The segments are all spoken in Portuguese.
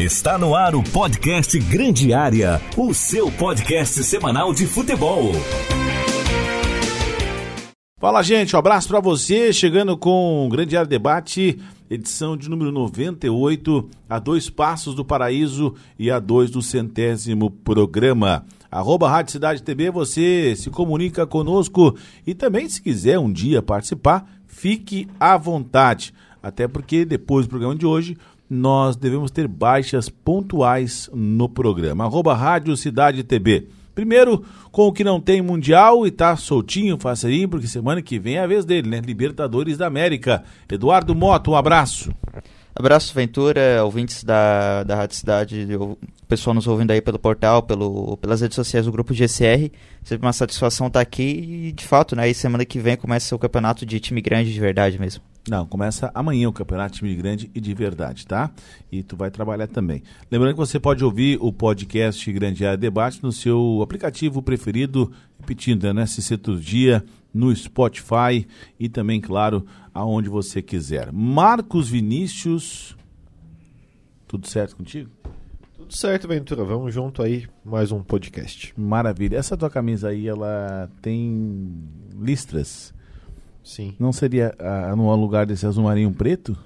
Está no ar o podcast Grande Área, o seu podcast semanal de futebol. Fala, gente, um abraço para você, chegando com o Grande Área Debate, edição de número 98, a dois passos do paraíso e a dois do centésimo programa. Arroba Rádio Cidade TV, você se comunica conosco e também, se quiser um dia participar, fique à vontade. Até porque depois do programa de hoje, nós devemos ter baixas pontuais no programa. Arroba Rádio Cidade TV. Primeiro, com o que não tem Mundial e tá soltinho, facinho, porque semana que vem é a vez dele, né? Libertadores da América. Eduardo Moto, um abraço. Abraço, Ventura, ouvintes da, da Rádio Cidade, pessoal nos ouvindo aí pelo portal, pelo, pelas redes sociais do Grupo GCR. Sempre uma satisfação estar aqui e, de fato, né, semana que vem começa o campeonato de time grande de verdade mesmo. Não, começa amanhã o campeonato time grande e de verdade, tá? E tu vai trabalhar também. Lembrando que você pode ouvir o podcast Grande Área Debate no seu aplicativo preferido, repetindo, né? Se todo dia, no Spotify e também, claro, aonde você quiser. Marcos Vinícius, tudo certo contigo? Tudo certo, Ventura. Vamos junto aí, mais um podcast. Maravilha. Essa tua camisa aí, ela tem listras? Sim. Não seria ah, no lugar desse azul marinho preto?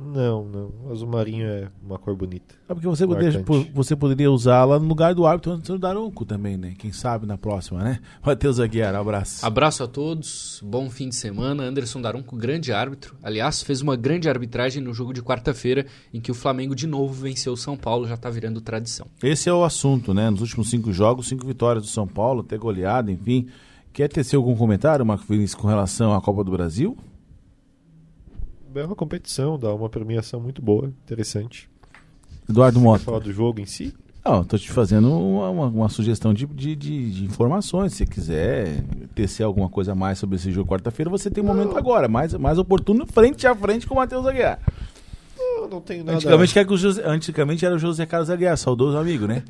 Não, não. O azul marinho é uma cor bonita. É porque você, poderia, você poderia usá-la no lugar do árbitro antes do Daronco também, né? Quem sabe na próxima, né? Matheus Aguiar, abraço. Abraço a todos, bom fim de semana. Anderson Daronco, grande árbitro. Aliás, fez uma grande arbitragem no jogo de quarta-feira, em que o Flamengo de novo venceu o São Paulo, já tá virando tradição. Esse é o assunto, né? Nos últimos cinco jogos, cinco vitórias do São Paulo, até goleada, enfim. Quer tecer algum comentário, Marco Vinícius, com relação à Copa do Brasil? É uma competição, dá uma premiação muito boa, interessante. Eduardo Mota. Falar do jogo em si? Não, estou te fazendo uma, uma, uma sugestão de, de, de, de, informações. Se quiser tecer alguma coisa a mais sobre esse jogo quarta-feira, você tem um momento agora, mais, mais oportuno, frente a frente com o Matheus Aguiar. Não, não tenho nada. Antigamente, o José, antigamente era o José Carlos Aguiar, saudoso amigo, né?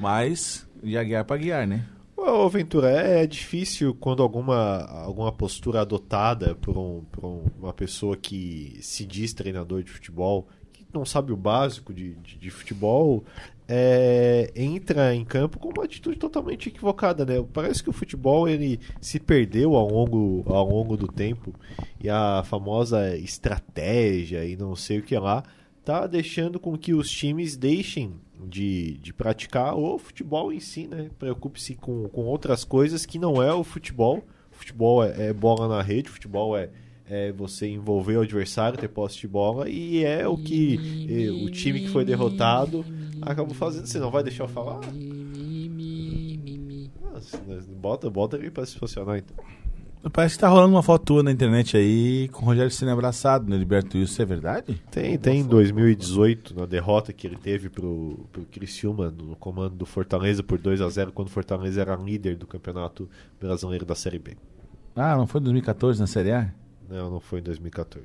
Mas de Aguiar para Aguiar, né? Ô, Ventura, é, é, difícil quando alguma, alguma postura adotada por, um, por uma pessoa que se diz treinador de futebol, que não sabe o básico de, de, de futebol, é, entra em campo com uma atitude totalmente equivocada, né? Parece que o futebol ele se perdeu ao longo, ao longo do tempo e a famosa estratégia e não sei o que lá tá deixando com que os times deixem de, de praticar o futebol em si, né? Preocupe-se com, com outras coisas que não é o futebol. O futebol é, é bola na rede, o futebol é, é você envolver o adversário, ter posse de bola, e é o que e, o time que foi derrotado acabou fazendo. Você não vai deixar eu falar? Nossa, bota, bota ele para se funcionar então. Parece que tá rolando uma foto tua na internet aí com o Rogério sendo abraçado no Liberto Isso, é verdade? Tem, tem em 2018, na derrota que ele teve pro, pro Criciúma no comando do Fortaleza por 2 a 0 quando o Fortaleza era líder do Campeonato Brasileiro da Série B. Ah, não foi em 2014 na Série A? Não, não foi em 2014.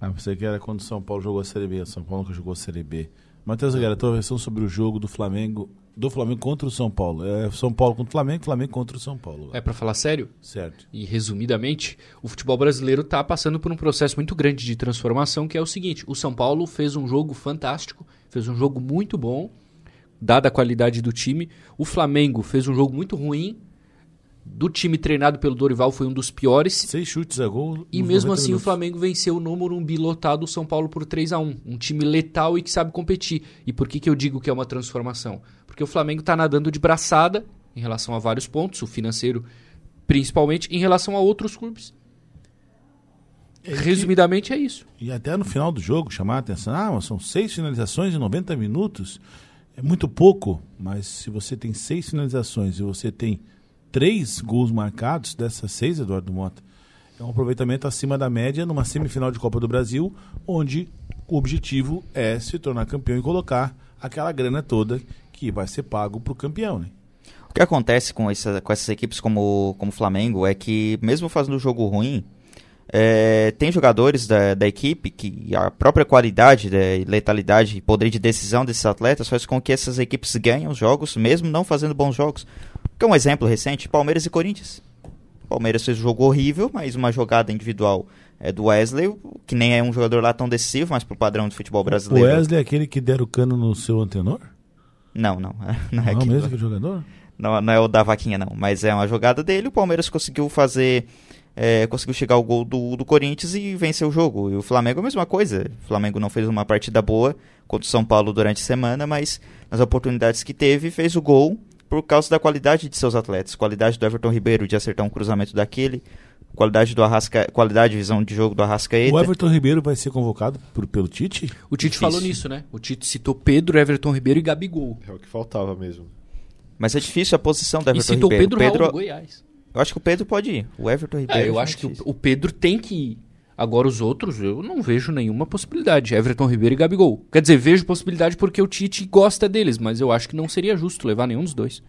Ah, pensei que era quando o São Paulo jogou a Série B. São Paulo que jogou a Série B. Matheus Aguiar, a tua versão sobre o jogo do Flamengo do Flamengo contra o São Paulo. É São Paulo contra o Flamengo, Flamengo contra o São Paulo. É para falar sério? Certo. E resumidamente, o futebol brasileiro está passando por um processo muito grande de transformação, que é o seguinte: o São Paulo fez um jogo fantástico, fez um jogo muito bom, dada a qualidade do time. O Flamengo fez um jogo muito ruim, do time treinado pelo Dorival foi um dos piores. Seis chutes a gol. E mesmo assim minutos. o Flamengo venceu no Morumbi lotado o São Paulo por 3 a 1 Um time letal e que sabe competir. E por que, que eu digo que é uma transformação? Porque o Flamengo está nadando de braçada em relação a vários pontos, o financeiro principalmente, em relação a outros clubes. É Resumidamente é isso. E até no final do jogo chamar a atenção, ah, mas são seis finalizações em 90 minutos. É muito pouco, mas se você tem seis finalizações e você tem três gols marcados dessas seis, Eduardo Mota. É um aproveitamento acima da média numa semifinal de Copa do Brasil, onde o objetivo é se tornar campeão e colocar aquela grana toda que vai ser pago para o campeão, né? O que acontece com, essa, com essas equipes como o Flamengo é que, mesmo fazendo jogo ruim, é, tem jogadores da, da, equipe que a própria qualidade, né, letalidade e poder de decisão desses atletas faz com que essas equipes ganhem os jogos, mesmo não fazendo bons jogos. Que é um exemplo recente, Palmeiras e Corinthians. Palmeiras fez um jogo horrível, mas uma jogada individual é, do Wesley, que nem é um jogador lá tão decisivo, mas pro padrão do futebol O brasileiro. Wesley é aquele que deram o cano no seu antenor? Não, não. Não é, Não, aquele- mesmo que jogador? não, não é o da vaquinha, não. Mas é uma jogada dele. O Palmeiras conseguiu fazer. é, conseguiu chegar ao gol do, do Corinthians e vencer o jogo. E o Flamengo é a mesma coisa. O Flamengo não fez uma partida boa contra o São Paulo durante a semana, mas nas oportunidades que teve, fez o gol por causa da qualidade de seus atletas. Qualidade do Everton Ribeiro de acertar um cruzamento daquele. Qualidade do Arrasca, qualidade de visão de jogo do Arrascaeta. O Everton Ribeiro vai ser convocado por- pelo Tite? O Tite Difícil. falou nisso, né? O Tite citou Pedro, Everton Ribeiro e Gabigol. É o que faltava mesmo. Mas é difícil a posição do E Everton citou Ribeiro. Pedro, Raul do Goiás. eu acho que o Pedro pode ir. O Everton Ribeiro. É, eu acho que o Pedro tem que ir. Agora os outros, eu não vejo nenhuma possibilidade. Everton Ribeiro e Gabigol. Quer dizer, vejo possibilidade porque o Tite gosta deles, mas eu acho que não seria justo levar nenhum dos dois.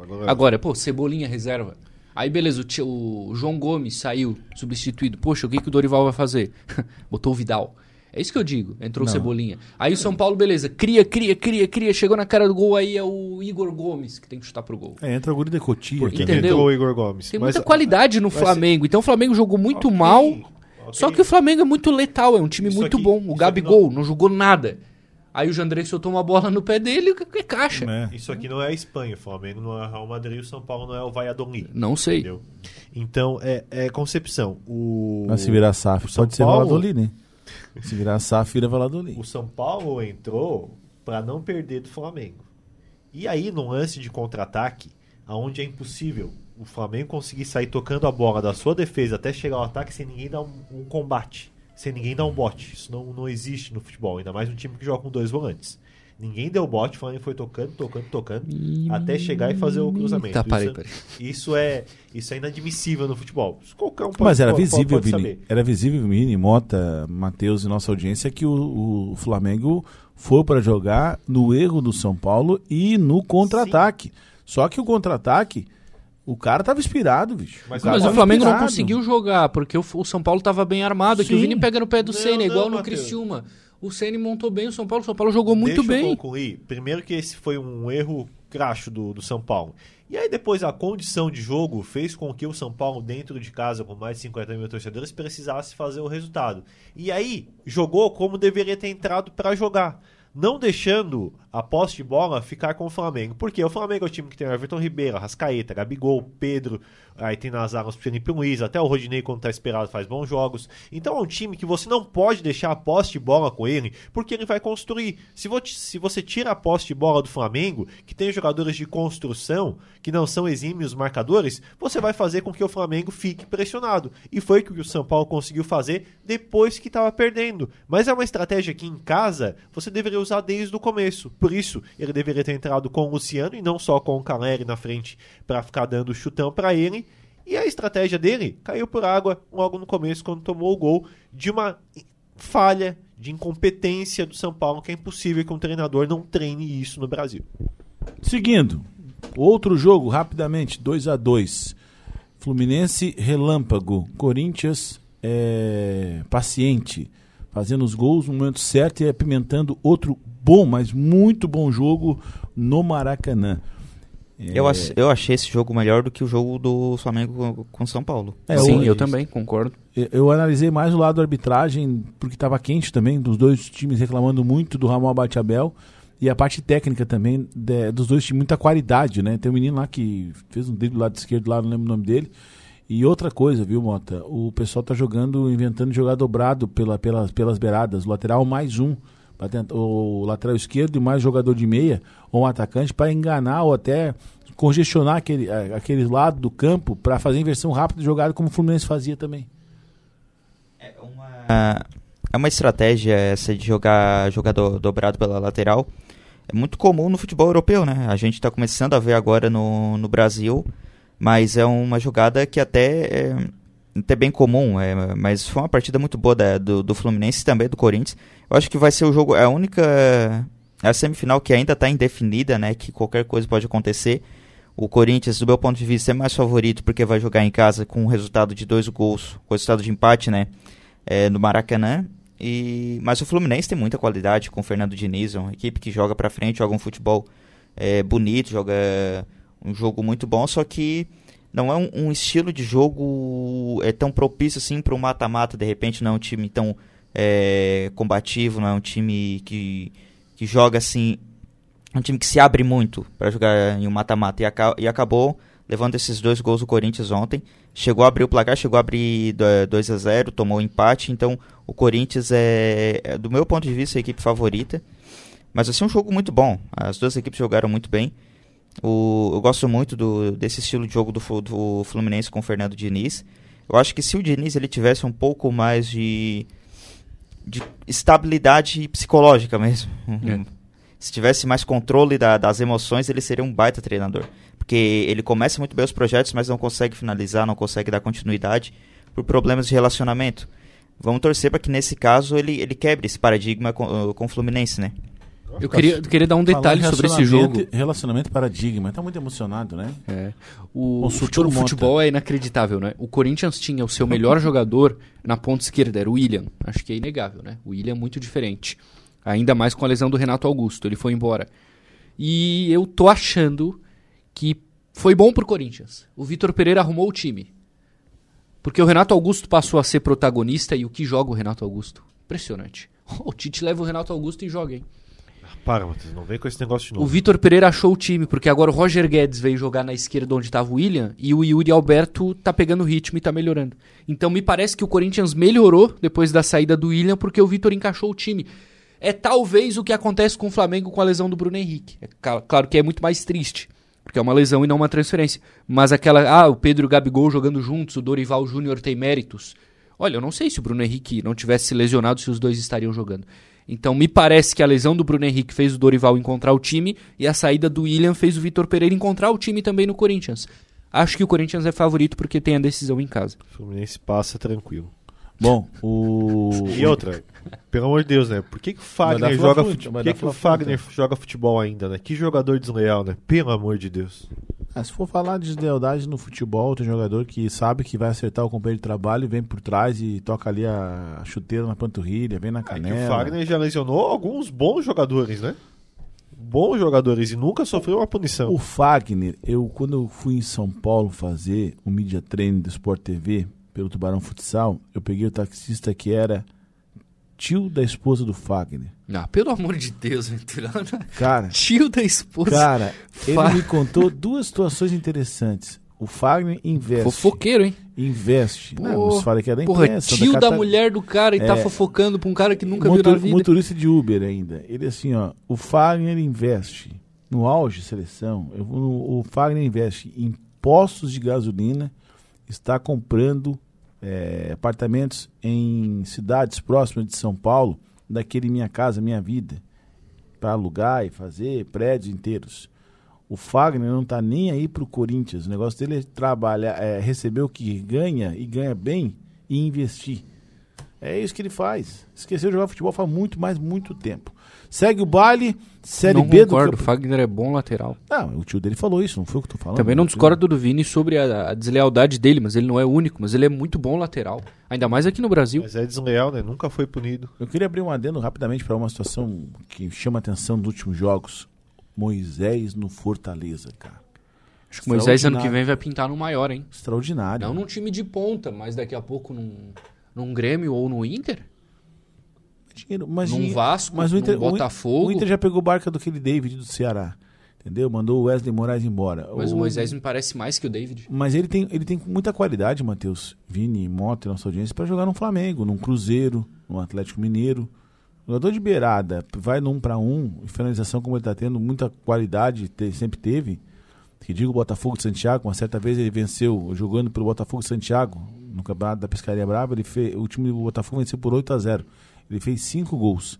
Agora, Agora, pô, Cebolinha reserva. Aí beleza, o, Ti- o João Gomes saiu, substituído. Poxa, o que, que o Dorival vai fazer? Botou o Vidal. É isso que eu digo, entrou o Não. Cebolinha. Aí o São Paulo, beleza, cria, cria, cria, cria. Chegou na cara do gol, aí é o Igor Gomes que tem que chutar pro gol. É, entra o Guri de Cotia. por que, que Entendeu? entrou o Igor Gomes? Tem Mas- muita qualidade no mas- Flamengo. Então o Flamengo jogou muito Ok, mal. ok. Só que o Flamengo é muito letal, é um time Isso muito aqui- bom. O Gabigol não... jogou nada. Aí o Jandrei soltou uma bola no pé dele e é caixa. É. Isso aqui não é a Espanha, o Flamengo não é o Real Madrid, o São Paulo não é o Valladolid. Não sei. Entendeu? Então, é, é concepção. O, Mas se virar SAF, o São pode ser Paulo- Valladolid, né? Se virar SAF, vira Valladolid. O São Paulo entrou para não perder do Flamengo. E aí, num lance de contra-ataque, aonde é impossível o Flamengo conseguir sair tocando a bola da sua defesa até chegar ao ataque sem ninguém dar um, um combate, sem ninguém dar um bote. Isso não, não existe no futebol, ainda mais um time que joga com dois volantes. Ninguém deu bote, o Flamengo foi tocando, tocando, tocando, até chegar e fazer o cruzamento. Tá, parei, isso, parei. isso é isso é inadmissível no futebol. Qualquer um pode, Mas era pode- visível, pode Vini. saber. Era visível, Vini, Mota, Matheus e nossa audiência, que o, o Flamengo foi para jogar no erro do São Paulo e no contra-ataque. Só que o contra-ataque, o cara tava inspirado, bicho. Mas- cara Mas o Flamengo não inspirado. conseguiu jogar, porque o, o São Paulo tava bem armado. Que o. Vini pega no pé do Não, Senna, não, igual no Matheus. Criciúma. O Senna montou bem o São Paulo, o São Paulo jogou muito Deixa eu bem. concluir. Primeiro que esse foi um erro cracho do, do São Paulo. E aí depois a condição de jogo fez com que o São Paulo, dentro de casa, com mais de 50 mil torcedores, precisasse fazer o resultado. E aí jogou como deveria ter entrado para jogar. Não deixando a posse de bola ficar com o Flamengo. Porque o Flamengo é o time que tem o Everton Ribeiro, Rascaeta, Gabigol, Pedro, aí tem nas armas o Felipe Luiz, até o Rodinei, quando tá esperado, faz bons jogos. Então é um time que você não pode deixar a posse de bola com ele, porque ele vai construir. Se, vo- se você tira a posse de bola do Flamengo, que tem jogadores de construção, que não são exímios marcadores, você vai fazer com que o Flamengo fique pressionado. E foi o que o São Paulo conseguiu fazer depois que estava perdendo. Mas é uma estratégia que em casa você deveria usar desde o começo. Por isso, ele deveria ter entrado com o Luciano e não só com o Caleri na frente para ficar dando chutão para ele. E a estratégia dele caiu por água logo no começo, quando tomou o gol de uma falha, de incompetência do São Paulo, que é impossível que um treinador não treine isso no Brasil. Seguindo, outro jogo, rapidamente, 2 a 2 Fluminense Relâmpago, Corinthians é, paciente, fazendo os gols no momento certo e apimentando outro bom, mas muito bom jogo no Maracanã. Eu, ach- eu achei esse jogo melhor do que o jogo do Flamengo com- São Paulo. É, Sim, eu também, concordo. Eu- Eu analisei mais o lado da arbitragem, porque estava quente também, dos dois times reclamando muito do Ramon Abate-Abel, e a parte técnica também de- dos dois times, muita qualidade, né? Tem um menino lá que fez um dedo do lado esquerdo lá, não lembro o nome dele. E outra coisa, viu, Mota? O pessoal tá jogando, inventando jogar dobrado pela, pelas, pelas beiradas, o lateral mais um, tentar- o lateral esquerdo e mais jogador de meia, ou um atacante, para enganar ou até congestionar aquele, aquele lado do campo para fazer inversão rápida de jogada, como o Fluminense fazia também. É uma, é uma estratégia essa de jogar jogador dobrado pela lateral. É muito comum no futebol europeu, né? A gente está começando a ver agora no, no Brasil, mas é uma jogada que até é até bem comum, é, mas foi uma partida muito boa da- do, do Fluminense e também do Corinthians. Eu acho que vai ser o jogo, é a única é a semifinal que ainda está indefinida, né? Que qualquer coisa pode acontecer. O Corinthians, do meu ponto de vista, é mais favorito porque vai jogar em casa com um resultado de dois gols, com resultado de empate, né? é, no Maracanã. E, mas o Fluminense tem muita qualidade com o Fernando Diniz, é uma equipe que joga pra frente, joga um futebol é, bonito, joga um jogo muito bom, só que não é um, um estilo de jogo é tão propício assim para um mata-mata, de repente não é um time tão é, combativo, não é um time que, que joga assim, um time que se abre muito para jogar em um mata-mata e, aca e acabou levando esses dois gols do Corinthians ontem. Chegou a abrir o placar, chegou a abrir 2 a 0 tomou um empate. Então o Corinthians é, é, do meu ponto de vista, a equipe favorita. Mas assim, um jogo muito bom. As duas equipes jogaram muito bem. O, eu gosto muito do, desse estilo de jogo do, do Fluminense com o Fernando Diniz. Eu acho que se o Diniz ele tivesse um pouco mais de, de estabilidade psicológica mesmo, é. se tivesse mais controle da, das emoções, ele seria um baita treinador. Porque ele começa muito bem os projetos, mas não consegue finalizar, não consegue dar continuidade por problemas de relacionamento. Vamos torcer para que nesse caso ele, ele quebre esse paradigma com, com o Fluminense, né? Eu queria, queria dar um detalhe sobre esse jogo. Relacionamento paradigma. Tá muito emocionado, né? É. O, o futuro futebol é inacreditável, né? O Corinthians tinha o seu melhor jogador na ponta esquerda, era o William. Acho que é inegável, né? O William é muito diferente. Ainda mais com a lesão do Renato Augusto. Ele foi embora. E eu tô achando que foi bom pro Corinthians. O Vitor Pereira arrumou o time. Porque o Renato Augusto passou a ser protagonista e o que joga o Renato Augusto? Impressionante. O Tite leva o Renato Augusto e joga, hein? Para, Matheus, não vem com esse negócio de novo. O Vitor Pereira achou o time, porque agora o Roger Guedes veio jogar na esquerda onde estava o William e o Yuri Alberto tá pegando ritmo e tá melhorando. Então me parece que o Corinthians melhorou depois da saída do William porque o Vitor encaixou o time. É talvez o que acontece com o Flamengo com a lesão do Bruno Henrique. É claro que é muito mais triste, porque é uma lesão e não uma transferência. Mas aquela, ah, o Pedro e o Gabigol jogando juntos, o Dorival Júnior tem méritos. Olha, eu não sei se o Bruno Henrique não tivesse se lesionado se os dois estariam jogando. Então me parece que a lesão do Bruno Henrique fez o Dorival encontrar o time e a saída do William fez o Vitor Pereira encontrar o time também no Corinthians. Acho que o Corinthians é favorito porque tem a decisão em casa. O Fluminense passa tranquilo. Bom, o. E outra, pelo amor de Deus, né? Por que, que o Fagner, joga, fute... Por que que o Fagner joga futebol ainda, né? Que jogador desleal, né? Pelo amor de Deus. Ah, se for falar de deslealdade no futebol, tem jogador que sabe que vai acertar o companheiro de trabalho, vem por trás e toca ali a chuteira na panturrilha, vem na canela. É o Fagner já lesionou alguns bons jogadores, né? Bons jogadores e nunca sofreu uma punição. O Fagner, eu quando eu fui em São Paulo fazer o media training do Sport TV pelo Tubarão Futsal, eu peguei o taxista que era tio da esposa do Fagner. Ah, pelo amor de Deus, Venturão. Cara, tio da esposa. Cara, ele me contou duas situações interessantes. O Fagner investe. Fofoqueiro, hein? Investe. Pô, não, você fala que é da porra, tio da, da, mulher do cara e tá é, tá fofocando pra um cara que nunca motor, viu na vida. Motorista de Uber ainda. Ele assim, ó, o Fagner investe no auge de seleção. Eu, no, o Fagner investe em postos de gasolina, está comprando é, apartamentos em cidades próximas de São Paulo, daquele Minha Casa Minha Vida, para alugar e fazer prédios inteiros. O Fagner não está nem aí para o Corinthians. O negócio dele é trabalhar, é receber o que ganha e ganha bem e investir. É isso que ele faz. Esqueceu de jogar futebol faz muito, mais muito tempo. Segue o baile, Série não B concordo, do o Fagner é bom lateral. Não, o tio dele falou isso, não foi o que eu tô falando. Também não discordo do Vini sobre a, a, deslealdade dele, mas ele não é o único, mas ele é muito bom lateral. Ainda mais aqui no Brasil. Mas é desleal, né? Nunca foi punido. Eu queria abrir um adendo rapidamente para uma situação que chama atenção nos últimos jogos. Moisés no Fortaleza, cara. Acho que Moisés ano que vem vai pintar no maior, hein? Extraordinário. Não num time de ponta, mas daqui a pouco num, num Grêmio ou no Inter dinheiro. Mas num Vasco, mas o Inter, Botafogo. O Inter já pegou barca do aquele David do Ceará. Entendeu? Mandou o Wesley Moraes embora. Mas o, o Moisés me parece mais que o David. Mas ele tem, ele tem muita qualidade, Matheus, Vini, Mota nossa audiência, para jogar no Flamengo, num Cruzeiro, no Atlético Mineiro. Jogador de beirada, vai num para um, finalização como ele está tendo, muita qualidade, te, sempre teve. Que digo o Botafogo de Santiago, uma certa vez ele venceu jogando pelo Botafogo de Santiago, no campeonato da Pescaria Brava, ele fez, o time do Botafogo venceu por 8 a 0 ele fez cinco gols.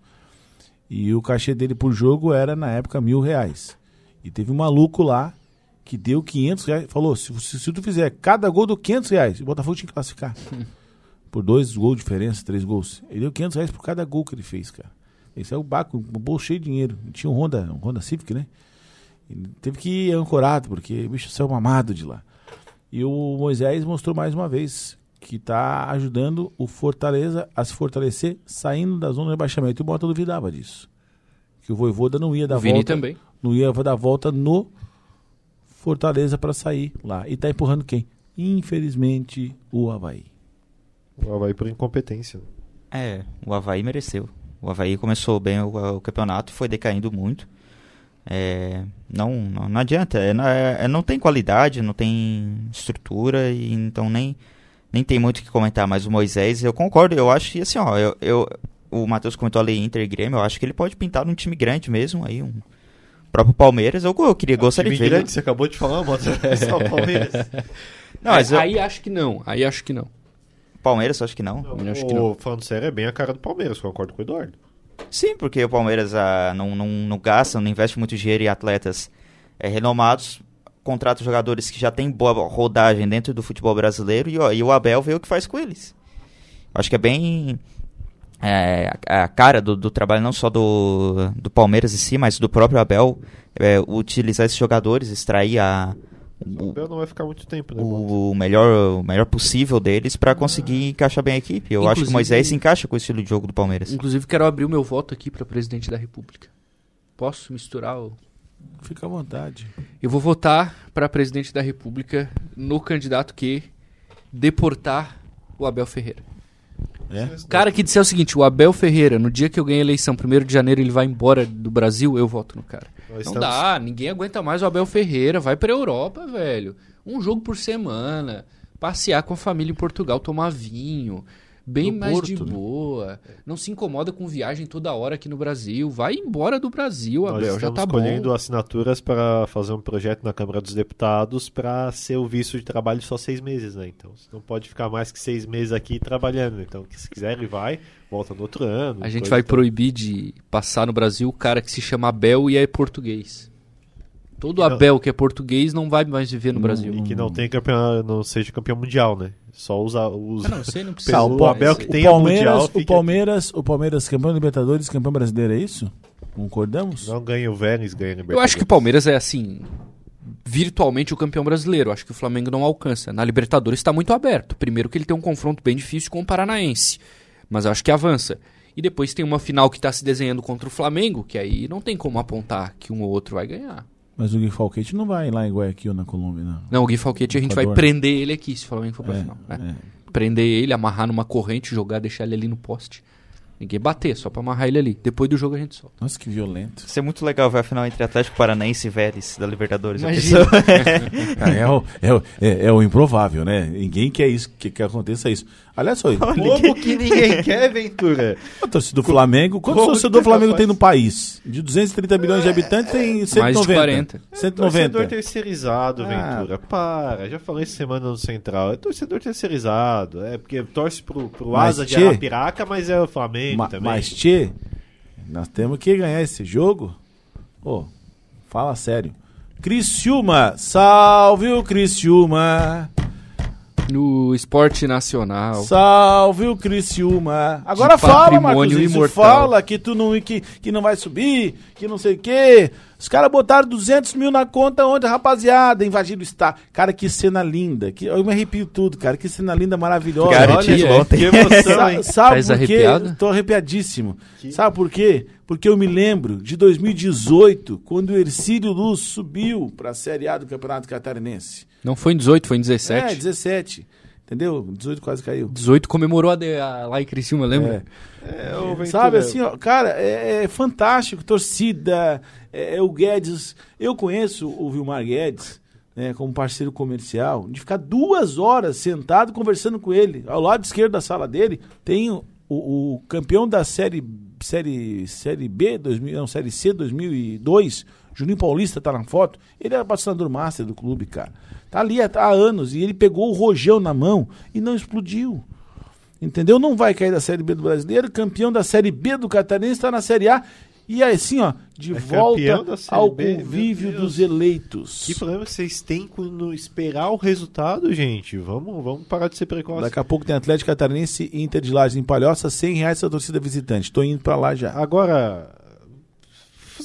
E o cachê dele por jogo era, na época, mil reais. E teve um maluco lá que deu 500 reais. Falou: se, se, se tu fizer cada gol, do 500 reais. O Botafogo tinha que classificar. por dois gols de diferença, três gols. Ele deu 500 reais por cada gol que ele fez, cara. Esse é o Baco, um bolso cheio de dinheiro. Tinha um Honda, um Honda Civic, né? Ele teve que ir ancorado, porque o bicho saiu mamado de lá. E o Moisés mostrou mais uma vez que está ajudando o Fortaleza a se fortalecer, saindo da zona de rebaixamento. E o Bota duvidava disso. Que o Voivoda não ia dar o volta. também. Não ia dar volta no Fortaleza para sair lá. E tá empurrando quem? Infelizmente, o Havaí. O Havaí por incompetência. É, o Havaí mereceu. O Havaí começou bem o, o campeonato foi decaindo muito. É, não, não, não adianta, é, é, não tem qualidade, não tem estrutura, e então nem, nem tem muito o que comentar. Mas o Moisés, eu concordo, eu acho que assim, ó, eu, eu o Matheus comentou ali Inter e Grêmio, eu acho que ele pode pintar num time grande mesmo, aí um próprio Palmeiras, eu, eu queria, gostaria time de ver. grande, você acabou de falar, Mota. É só o Palmeiras. Não, mas eu... Aí acho que não, aí acho que não. Palmeiras, acho que não. não acho o, que não. Falando sério, é bem a cara do Palmeiras, concordo com o Eduardo. Sim, porque o Palmeiras ah, não, não, não gasta, não investe muito dinheiro em atletas é, renomados, contrata jogadores que já têm boa rodagem dentro do futebol brasileiro e, ó, e o Abel vê o que faz com eles. Acho que é bem é, a cara do, do, trabalho não só do, do Palmeiras em si, mas do próprio Abel, é, utilizar esses jogadores, extrair a, o, Abel não vai ficar muito tempo, né? O, melhor, o melhor possível deles para conseguir encaixar bem a equipe. Eu inclusive, acho que o Moisés se encaixa com o estilo de jogo do Palmeiras. Inclusive, quero abrir o meu voto aqui para presidente da República. Posso misturar o. Fica à vontade. Eu vou votar para presidente da República no candidato que deportar o Abel Ferreira. É? Cara que disser o seguinte, o Abel Ferreira, no dia que eu ganhei a eleição, 1 de janeiro, ele vai embora do Brasil, eu voto no cara. Nós não estamos... dá, ninguém aguenta mais o Abel Ferreira, vai pra Europa, velho. Um jogo por semana, passear com a família em Portugal, tomar vinho bem mais Porto, de né? boa. Né? Não se incomoda com viagem toda hora aqui no Brasil. Vai embora do Brasil, Nós Abel. Já tá escolhendo bom. assinaturas para fazer um projeto na Câmara dos Deputados para ser o visto de trabalho só seis meses, né? Então você não pode ficar mais que seis meses aqui trabalhando. Então, se quiser, ele vai, volta no outro ano. A gente vai proibir de passar no Brasil o cara que se chama Abel e é português. Todo Abel que é português não vai mais viver no Brasil. E que não tem campeão, não seja campeão mundial, né? Só usa os ah, não, sei, não precisa. o Abel que tem o Palmeiras, mundial, o Palmeiras, o Palmeiras campeão Libertadores, campeão brasileiro, é isso? Concordamos? Não ganha o Vélez, ganha o Libertadores. Eu acho que o Palmeiras é assim, virtualmente o campeão brasileiro. Acho que o Flamengo não alcança. Na Libertadores está muito aberto. Primeiro que ele tem um confronto bem difícil com o Paranaense, mas acho que avança. E depois tem uma final que está se desenhando contra o Flamengo, que aí não tem como apontar que um ou outro vai ganhar. Mas o Gui Falquete não vai lá em Guayaquil, na Colômbia, não. Não, o Gui Falquete a gente vai prender ele aqui, se o Flamengo for pra é, final. Né? É. Prender ele, amarrar numa corrente, jogar, deixar ele ali no poste. Ninguém bater, só pra amarrar ele ali. Depois do jogo a gente solta. Nossa, que violento. Isso é muito legal ver a final entre Atlético Paranaense e Vélez da Libertadores. é, o, é, o, é, é, o improvável, né? Ninguém quer isso, que, que aconteça isso. Aliás, só Como que ninguém quer, Ventura? A torcida do Flamengo. Quantos torcedores do Flamengo tem no país? De 230 milhões de habitantes tem 190. Mais de 40. 190. É torcedor terceirizado, ah. Ventura. Para. Já falei semana no Central. É torcedor terceirizado. É porque torce pro, pro Asa de Arapiraca, mas é o Flamengo Ma também. Mas, Tchê, nós temos que ganhar esse jogo. Pô, fala sério. Criciúma, salve o Criciúma no esporte nacional. Salve o Criciúma. Agora fala, Marcos, fala que tu não, que, que não vai subir, que não sei o quê. Os caras botaram 200 mil na conta ontem, rapaziada, invadiram o estádio. Cara, que cena linda. Que, eu me arrepio tudo, cara. Que cena linda, maravilhosa. Cara, Olha, é, que emoção, hein? Sabe tá por quê? Tô arrepiadíssimo. Que... Sabe por quê? Porque eu me lembro de 2018, quando o Ercílio Luz subiu para a Série A do Campeonato Catarinense. Não foi em 18, foi em 17. É, 17. Entendeu? 18 quase caiu. 18 comemorou a, de, a lá em Criciúma, lembra? É. É, Sabe assim, ó, cara, é, é fantástico. Torcida, é, é, o Guedes. Eu conheço o Vilmar Guedes né, como parceiro comercial, de ficar duas horas sentado conversando com ele. Ao lado esquerdo da sala dele tem o, o campeão da série, série, série B, 2000, não, série C 2002, Juninho Paulista tá na foto. Ele era patrocinador master do clube, cara. Tá ali há, há anos e ele pegou o rojão na mão e não explodiu. Entendeu? Não vai cair da Série B do Brasileiro, campeão da Série B do Catarinense está na Série A. E assim, ó, de é volta ao B, convívio dos eleitos. Que problema vocês têm quando esperar o resultado, gente? Vamos, vamos parar de ser precoce. Daqui a pouco tem Atlético Catarinense e Inter de Lages em Palhoça, 100 reais essa torcida visitante. Tô indo para lá já. Agora,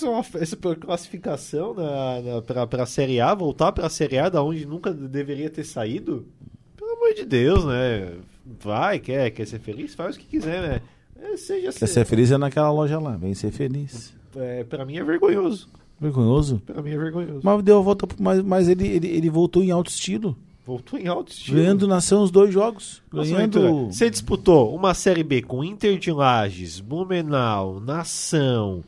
fazer uma essa classificação na, na, para a Série A, voltar para a Série A, da onde nunca deveria ter saído? Pelo amor de Deus, né? Vai, quer, quer ser feliz? Faz o que quiser, né? É, seja Quer ser feliz é naquela loja lá, vem ser feliz. É, para mim é vergonhoso. Vergonhoso. Pra mim é vergonhoso. Mas deu a volta, mas, mas ele, ele, ele voltou em alto estilo. Voltou em alto estilo. Ganhando nação os dois jogos. Nossa, ganhando. Ventura, Você disputou uma Série B com Inter de Lages, Blumenau, Nação,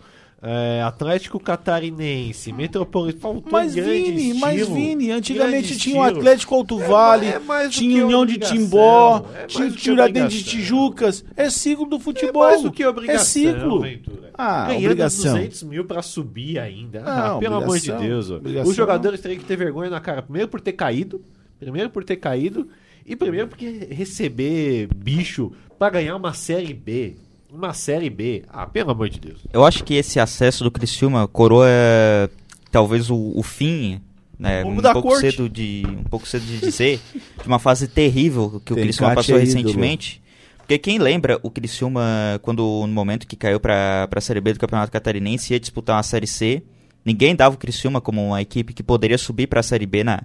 é, Atlético Catarinense, Metropolitano. Faltou Mas grande Vini, estilo, mas Vini, antigamente tinha o. Atlético Alto Vale, É mais do tinha União de Timbó, é tinha que Tiradentes de. Tijucas. É ciclo do É futebol. mais do que obrigação, É ciclo. Ventura. Ah, Ganhando obrigação. 200 mil pra subir ainda. Não, ah, pelo amor de Deus. obrigação Os jogadores teriam que ter vergonha na cara. Primeiro por ter caído. Primeiro por ter caído. E primeiro porque receber bicho pra ganhar uma Série B. Uma Série B. Ah, pelo amor de Deus. Eu acho que esse acesso do Criciúma coroa é, talvez o, o fim, né, Vamos um pouco corte. cedo de um pouco cedo de dizer, de uma fase terrível que o Tem Criciúma passou é ídolo. recentemente. Porque quem lembra o Criciúma quando no momento que caiu para a Série B do Campeonato Catarinense ia disputar uma Série C, ninguém dava o Criciúma como uma equipe que poderia subir para a Série B na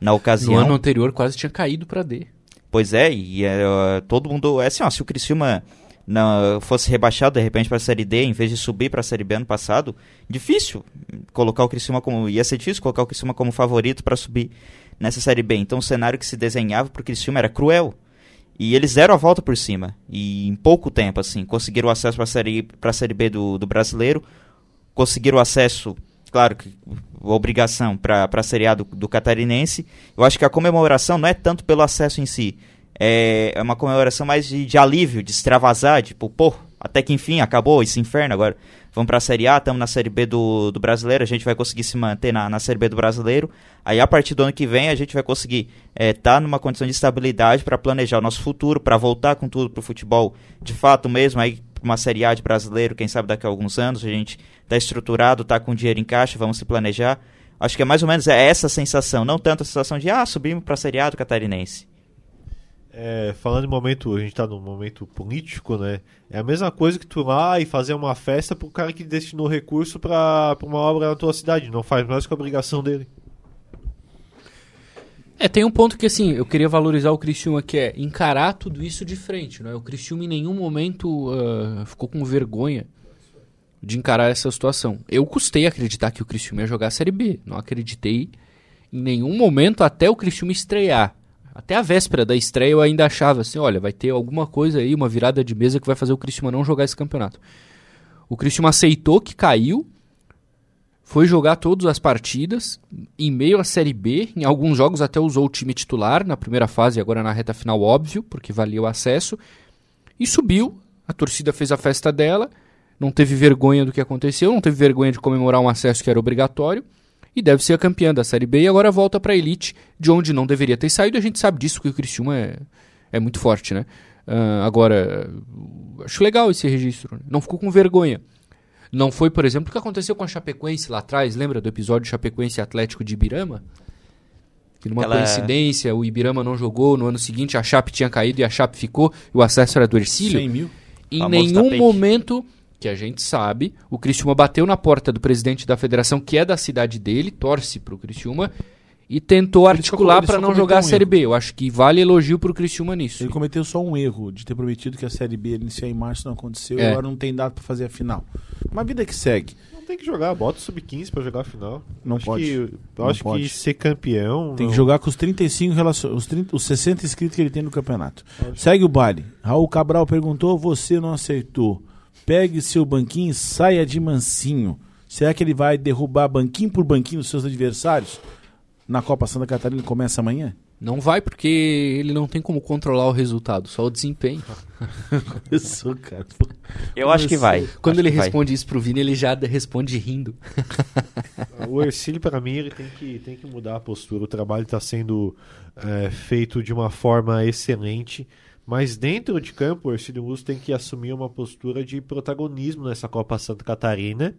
na No ocasião. ano anterior quase tinha caído pra D. Pois é, e é, todo mundo. É assim, ó, se o Criciúma fosse rebaixado de repente para a Série D, em vez de subir para a Série B ano passado, difícil colocar o Criciúma como. ia ser difícil colocar o Criciúma como favorito para subir nessa Série B. Então o cenário que se desenhava para o Criciúma era cruel. E eles deram a volta por cima. E em pouco tempo, assim, conseguiram o acesso para a série, pra série B do, do brasileiro, conseguiram o acesso, claro que obrigação para a Série A do, do catarinense. Eu acho que a comemoração não é tanto pelo acesso em si, é, é uma comemoração mais de, de alívio, de extravasar, tipo, pô, até que enfim acabou esse inferno agora. Vamos para a Série A, estamos na Série B do, do brasileiro, a gente vai conseguir se manter na, na Série B do brasileiro. Aí a partir do ano que vem a gente vai conseguir estar numa condição de estabilidade para planejar o nosso futuro, para voltar com tudo pro futebol de fato mesmo, aí pra uma Série A de brasileiro, quem sabe daqui a alguns anos a gente tá estruturado, tá com dinheiro em caixa, vamos se planejar. Acho que é mais ou menos essa sensação, não tanto a sensação de ah, subimos para a Série A do catarinense. É, falando em momento, a gente tá num momento político, né? É a mesma coisa que tu ir lá e fazer uma festa pro cara que destinou recurso pra uma obra na tua cidade. Não faz mais que a obrigação dele. É, tem um ponto que assim, eu queria valorizar o Criciúma, que é encarar tudo isso de frente, né? O Criciúma em nenhum momento ah, ficou com vergonha de encarar essa situação. Eu custei acreditar que o Criciúma ia jogar a Série B. Não acreditei em nenhum momento até o Criciúma estrear. Até a véspera da estreia eu ainda achava assim, olha, vai ter alguma coisa aí, uma virada de mesa que vai fazer o Criciúma não jogar esse campeonato. O Criciúma aceitou que caiu, foi jogar todas as partidas, em meio à Série B, em alguns jogos até usou o time titular, na primeira fase e agora na reta final, óbvio, porque valia o acesso, e subiu, a torcida fez a festa dela, não teve vergonha do que aconteceu, não teve vergonha de comemorar um acesso que era obrigatório, e deve ser a campeã da Série B, e agora volta para a Elite, de onde não deveria ter saído, a gente sabe disso, que o Criciúma é, é muito forte, né? Ah, agora, acho legal esse registro, né? não ficou com vergonha. Não foi, por exemplo, o que aconteceu com a Chapecoense lá atrás, lembra do episódio Chapecoense Atlético de Ibirama? Que numa Aquela- coincidência, o Ibirama não jogou, no ano seguinte a Chape tinha caído e a Chape ficou, e o acesso era do Ercílio. 100 mil. Em Famoso nenhum tapete. momento que a gente sabe, o Criciúma bateu na porta do presidente da federação, que é da cidade dele, torce pro Criciúma, e tentou Ele articular para não jogar a um Série erro. B. Eu acho que vale elogio pro Criciúma nisso. Ele cometeu só um erro de ter prometido que a Série B ia iniciar em março, não aconteceu, e É. agora não tem data pra fazer a final. Uma vida que segue. Não tem que jogar, bota o sub-15 pra jogar a final. Não acho pode. Que, eu Não acho pode. que ser campeão. Tem não- que jogar com os 35 relacion... os, 30... os 60 inscritos que ele tem no campeonato. Segue o baile. Raul Cabral perguntou, você não aceitou. Pegue seu banquinho e saia de mansinho. Será que ele vai derrubar banquinho por banquinho os seus adversários? Na Copa Santa Catarina que começa amanhã? Não vai porque ele não tem como controlar o resultado, só o desempenho. Isso, cara. Eu acho que vai. Quando Acho ele que vai. responde isso pro Vini, ele já responde rindo. O Ercílio, para mim, ele tem que, tem que mudar a postura. O trabalho está sendo é, feito de uma forma excelente. Mas dentro de campo, o Ercílio Luz tem que assumir uma postura de protagonismo nessa Copa Santa Catarina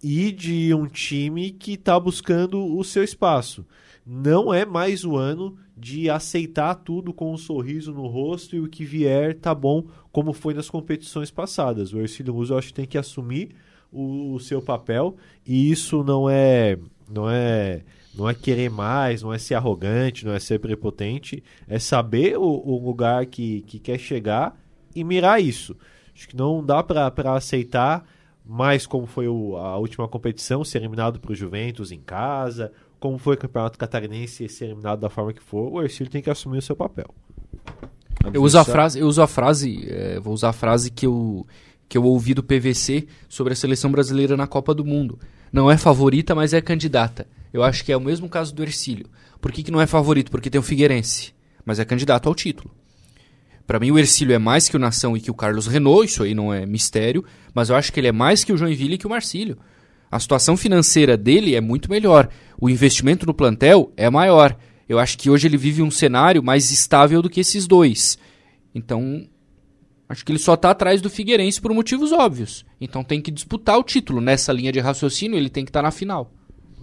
e de um time que está buscando o seu espaço. Não é mais o ano de aceitar tudo com um sorriso no rosto e o que vier tá bom, como foi nas competições passadas. O Ercílio Luz, eu acho que tem que assumir o, o seu papel e isso não é não é não é querer mais, não é ser arrogante, não é ser prepotente, é saber o, o lugar que, que quer chegar e mirar isso. Acho que não dá para aceitar mais como foi o- a última competição, ser eliminado para o Juventus em casa, como foi o Campeonato Catarinense ser eliminado da forma que for, o Ercílio tem que assumir o seu papel. Eu uso a frase, eu uso a frase, é, vou usar a frase que eu, que eu ouvi do PVC sobre a seleção brasileira na Copa do Mundo. Não é favorita, mas é candidata. Eu acho que é o mesmo caso do Ercílio. Por que, que não é favorito? Porque tem o Figueirense, mas é candidato ao título. Pra mim, o Ercílio é mais que o Nação e que o Carlos Renault, isso aí não é mistério, mas eu acho que ele é mais que o Joinville e que o Marcílio. A situação financeira dele é muito melhor. O investimento no plantel é maior. Eu acho que hoje ele vive um cenário mais estável do que esses dois. Então, acho que ele só está atrás do Figueirense por motivos óbvios. Então tem que disputar o título. Nessa linha de raciocínio, ele tem que estar na final.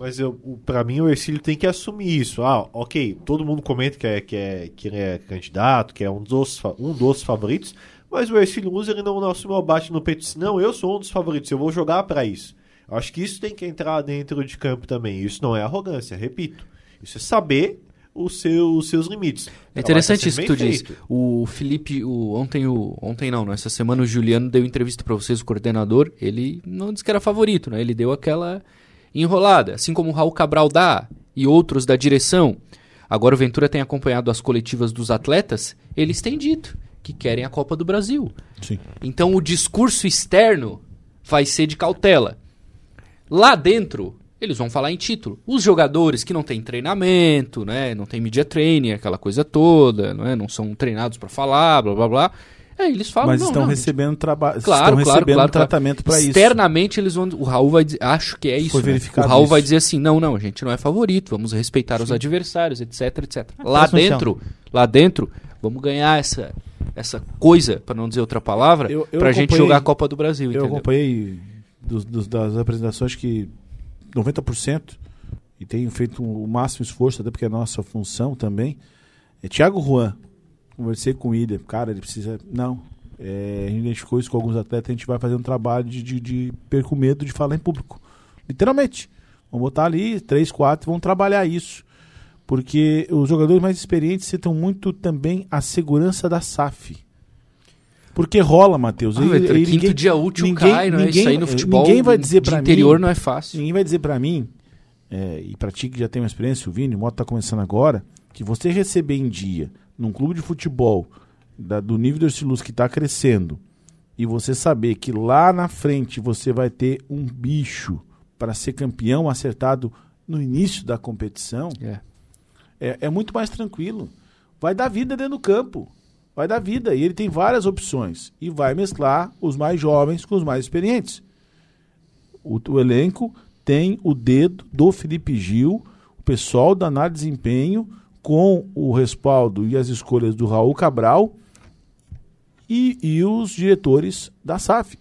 Mas eu, pra mim o Ercílio tem que assumir isso. Ah, ok, todo mundo comenta que, é, que, é, que ele é candidato, que é um dos, um dos favoritos, mas o Ercílio Luz ele não, não assumiu o bate no peito e disse, não, eu sou um dos favoritos, eu vou jogar pra isso. Eu acho que isso tem que entrar dentro de campo também. Isso não é arrogância, repito. Isso é saber os seus, os seus limites. É interessante isso que tá tu bem diz. O Felipe, o, ontem, o, ontem não, não, essa semana o Juliano deu entrevista para vocês, o coordenador. Ele não disse que era favorito, né? Ele deu aquela enrolada, assim como o Raul Cabral dá e outros da direção. Agora o Ventura tem acompanhado as coletivas dos atletas, eles têm dito que querem a Copa do Brasil. Sim. Então o discurso externo vai ser de cautela. Lá dentro, eles vão falar em título. Os jogadores que não têm treinamento, né, não tem media training, aquela coisa toda, não, é, não são treinados para falar, blá blá blá. É, eles falam, Mas não, estão não, recebendo trabalho, Claro, estão claro, recebendo claro, claro. tratamento para isso. Externamente eles vão, o Raul vai dizer, acho que é isso. Foi né? verificado O Raul vai isso. dizer assim, não, não, a gente não é favorito, vamos respeitar os adversários, etc, etc. Lá próximo dentro, lá dentro, vamos ganhar essa essa coisa, para não dizer outra palavra, Eu- eu pra gente jogar a Copa do Brasil, Eu entendeu? acompanhei dos- dos- das apresentações que 90% e tenho feito o máximo esforço, até porque é nossa função também. É Thiago Juan. Conversei com o Ida. Cara, ele precisa. Não. É, a gente identificou isso com alguns atletas. A gente vai fazer um trabalho de, de, de perco medo de falar em público. Literalmente. Vamos botar ali três, quatro, vamos trabalhar isso. Porque os jogadores mais experientes citam muito também a segurança da SAF. Porque rola, Matheus. Ah, E- e quinto ninguém- dia útil ninguém- cai, não é? ninguém- Isso aí no futebol ninguém vai dizer de pra interior mim- não é fácil. Ninguém vai dizer pra mim, é, e pra ti que já tem uma experiência, o Vini, o Moto tá começando agora, que você receber em dia, num clube de futebol, da- do nível do Ercilus que tá crescendo, e você saber que lá na frente você vai ter um bicho para ser campeão acertado no início da competição, É. é, é muito mais tranquilo. Vai dar vida dentro do campo. Vai dar vida. E ele tem várias opções. E vai mesclar os mais jovens com os mais experientes. O, o elenco tem o dedo do Felipe Gil, o pessoal da análise de desempenho, com o respaldo e as escolhas do Raul Cabral e, e os diretores da SAF.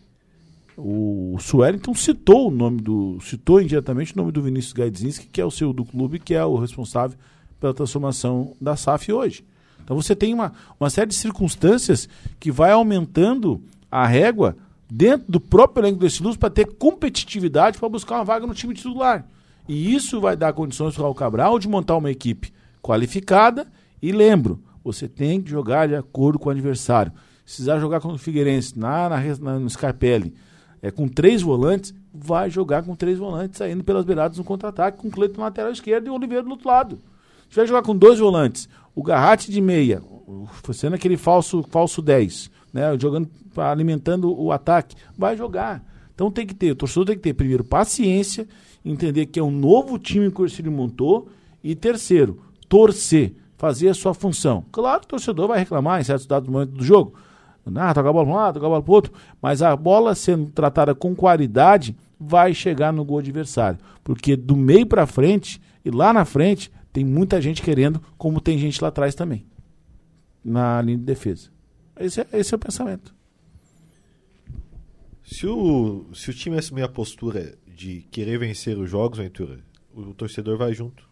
O Suellington citou o nome do. citou indiretamente o nome do Vinícius Gaidzinski, que é o seu do clube, que é o responsável pela transformação da SAF hoje. Então você tem uma, uma série de circunstâncias que vai aumentando a régua dentro do próprio elenco desse Luz para ter competitividade para buscar uma vaga no time titular. E isso vai dar condições para o Cabral de montar uma equipe qualificada. E lembro, você tem que jogar de acordo com o adversário. Se precisar jogar com o Figueirense na, na, na- no Scarpelli, é, com três volantes, vai jogar com três volantes saindo pelas beiradas no contra-ataque, com o Cleiton na lateral esquerda e o Oliveira do outro lado. Se vai jogar com dois volantes, o Garratti de meia, sendo aquele falso, falso 10, né, jogando, alimentando o ataque, vai jogar. Então tem que ter, o torcedor tem que ter, primeiro, paciência, entender que é um novo time que o Ercílio montou, e terceiro, torcer, fazer a sua função. Claro o torcedor vai reclamar em certos dados do momento do jogo, ah, toca a bola para um lado, toca a bola para o outro. Mas a bola sendo tratada com qualidade vai chegar no gol adversário. Porque do meio para frente e lá na frente tem muita gente querendo, como tem gente lá atrás também. Na linha de defesa. Esse é, esse é o pensamento. Se o, se o time assumir a postura de querer vencer os jogos, Ventura, o torcedor vai junto.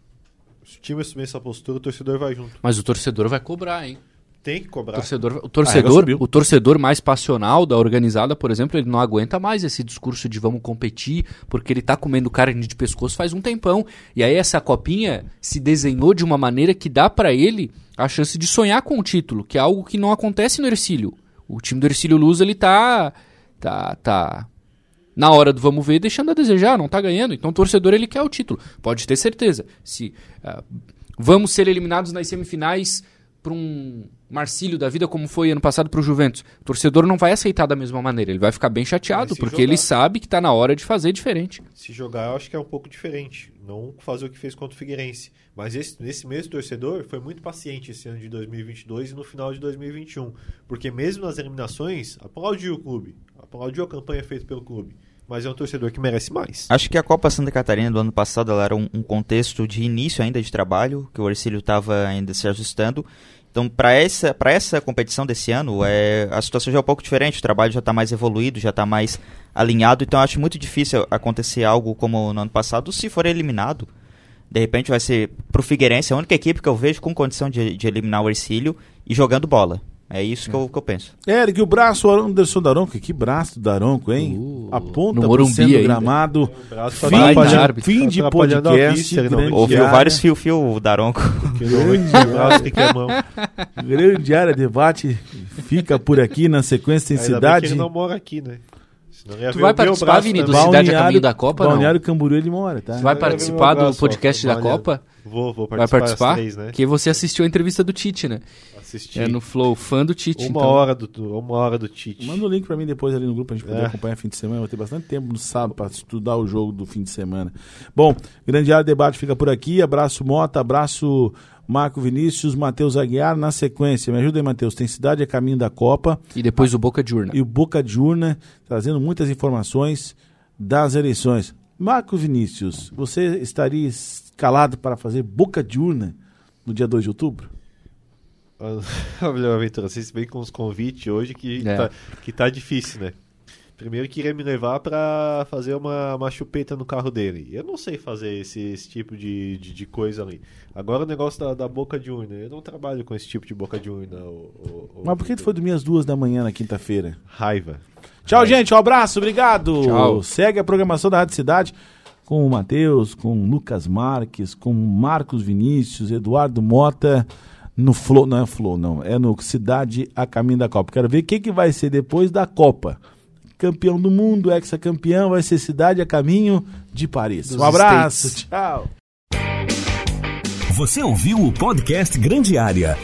Se o time assumir essa postura, o torcedor vai junto. Mas o torcedor vai cobrar, hein? Tem que O cobrar. torcedor, o régua torcedor, o torcedor mais passional da organizada, por exemplo, ele não aguenta mais esse discurso de vamos competir, porque ele tá comendo carne de pescoço faz um tempão. E aí essa copinha se desenhou de uma maneira que dá pra ele a chance de sonhar com o título, que é algo que não acontece no Ercílio. O time do Ercílio Luz, ele tá tá tá na hora do vamos ver, deixando a desejar, não tá ganhando. Então o torcedor ele quer o título, pode ter certeza. Se uh, vamos ser eliminados nas semifinais para um Marcílio da vida como foi ano passado para o Juventus. O torcedor não vai aceitar da mesma maneira, ele vai ficar bem chateado, porque jogar, ele sabe que está na hora de fazer diferente. Se jogar, eu acho que é um pouco diferente, não fazer o que fez contra o Figueirense. Mas esse, esse mesmo torcedor foi muito paciente esse ano de 2022 e no final de 2021, porque mesmo nas eliminações, aplaudiu o clube, aplaudiu a campanha feita pelo clube mas é um torcedor que merece mais. Acho que a Copa Santa Catarina do ano passado era um, um, contexto de início ainda de trabalho, que o Ercílio estava ainda se ajustando, então, para essa, essa competição desse ano, é, a situação já é um pouco diferente, o trabalho já está mais evoluído, já está mais alinhado, então acho muito difícil acontecer algo como no ano passado, se for eliminado. De repente vai ser pro Figueirense a única equipe que eu vejo com condição de, de eliminar o Ercílio e jogando bola. É isso que, eu, que eu penso. Eric, o braço Anderson Daronco, que braço do Daronco, hein? Uh, Aponta pro centro gramado. Fim, de, fim de podcast. Ouviu vários fio-fio Daronco. grande área debate. Fica por aqui na sequência em cidade. ele não mora aqui, né? Tu vai participar, Vini, do Cidade a Caminho da Copa? Balneário não? Camboriú ele mora, tá? Tu vai participar do podcast da Copa? Vou, vou participar. Vai participar? Três, né? Que você assistiu a entrevista do Tite, né? Assisti. É no Flow, fã do Tite. Uma, então. hora, do, uma hora do Tite. Manda o link pra mim depois ali no grupo pra gente poder é. acompanhar fim de semana. Vou ter bastante tempo no sábado pra estudar o jogo do fim de semana. Bom, grande área debate fica por aqui. Abraço Mota, abraço Marco Vinícius, Matheus Aguiar na sequência. Me ajuda aí, Matheus. Tem Cidade a Caminho da Copa. E depois o Boca de Urna. E o Boca de Urna, trazendo muitas informações das eleições. Marco Vinícius, você estaria escalado para fazer Boca de Urna no dia 2 de outubro? Olha, Aventura, vocês vêm com os convites hoje que, é. tá, que tá difícil, né? Primeiro queria me levar para fazer uma, uma chupeta no carro dele. Eu não sei fazer esse, esse tipo de, de, de, coisa ali. Agora o negócio da, da, boca de urna. Eu não trabalho com esse tipo de boca de urna. O, o, Mas por que tu foi dormir às duas da manhã na quinta-feira? Raiva. Tchau, Raiva. gente. Um abraço. Obrigado. Tchau. Segue a programação da Rádio Cidade com o Matheus, com o Lucas Marques, com o Marcos Vinícius, Eduardo Mota no Flow, não é Flow, não, é no Cidade a Caminho da Copa. Quero ver o que, que vai ser depois da Copa campeão do mundo, ex-campeão, vai ser cidade a caminho de Paris. Dos um abraço, States. tchau. Você ouviu o podcast Grande Área.